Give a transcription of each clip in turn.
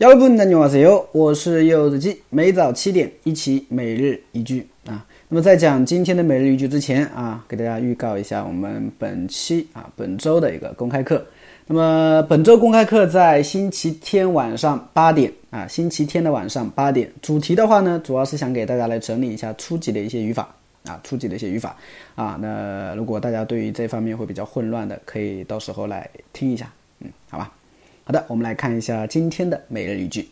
여러분안녕하세요，我是柚子鸡，每早七点一起每日一句啊。那么在讲今天的每日一句之前啊，给大家预告一下我们本期啊本周的一个公开课。那么本周公开课在星期天晚上八点啊，星期天的晚上八点。主题的话呢，主要是想给大家来整理一下初级的一些语法啊，初级的一些语法啊。那如果大家对于这方面会比较混乱的，可以到时候来听一下，嗯，好吧。 好的，我们来看一下今天的每日一句。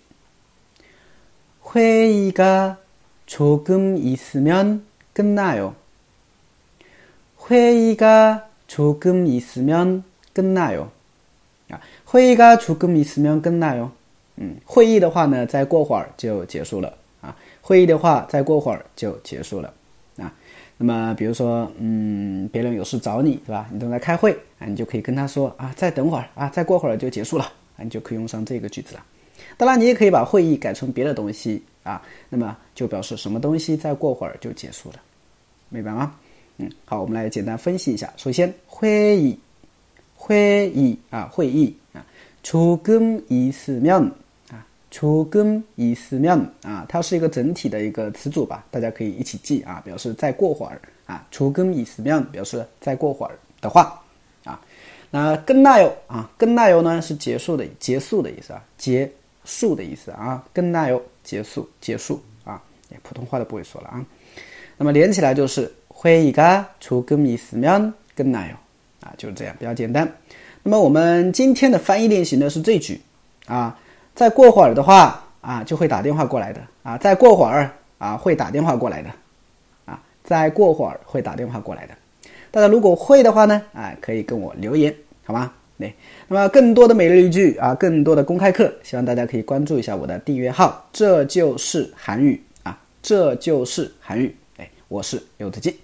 회의가조금있으면끝나요회의가조금있으면끝나요啊，会议가조금있으면끝나 요。 嗯，会议的话呢，再过会儿就结束了啊。会议的话，再过会儿就结束了啊。那么，比如说，嗯，别人有事找你，是吧？你正在开会啊，你就可以跟他说啊，再等会儿啊，再过会儿就结束了。 啊，你就可以用上这个句子了。当然，你也可以把会议改成别的东西啊，那么就表示什么东西再过会儿就结束了，明白吗？嗯，好，我们来简单分析一下。首先，会议，会议啊，会议啊，조금있으면啊，조금있으면啊，它是一个整体的一个词组吧，大家可以一起记啊，表示再过会儿啊，조금있으면表示再过会儿的话。 那跟那有啊，跟那有呢是结束的结束的意思啊，结束的意思啊，跟那有结束结束啊，普通话都不会说了啊。那么连起来就是会议가조금있으면끝나요啊，就是这样，比较简单。那么我们今天的翻译练习呢是这句啊，再过会儿的话啊就会打电话过来的啊，再过会儿啊会打电话过来的啊，再过会儿会打电话过来的。大家如果会的话呢，啊可以跟我留言。 好吗？对，那么更多的每日一句啊，更多的公开课，希望大家可以关注一下我的订阅号。这就是韩语啊，这就是韩语。哎，我是刘子鸡。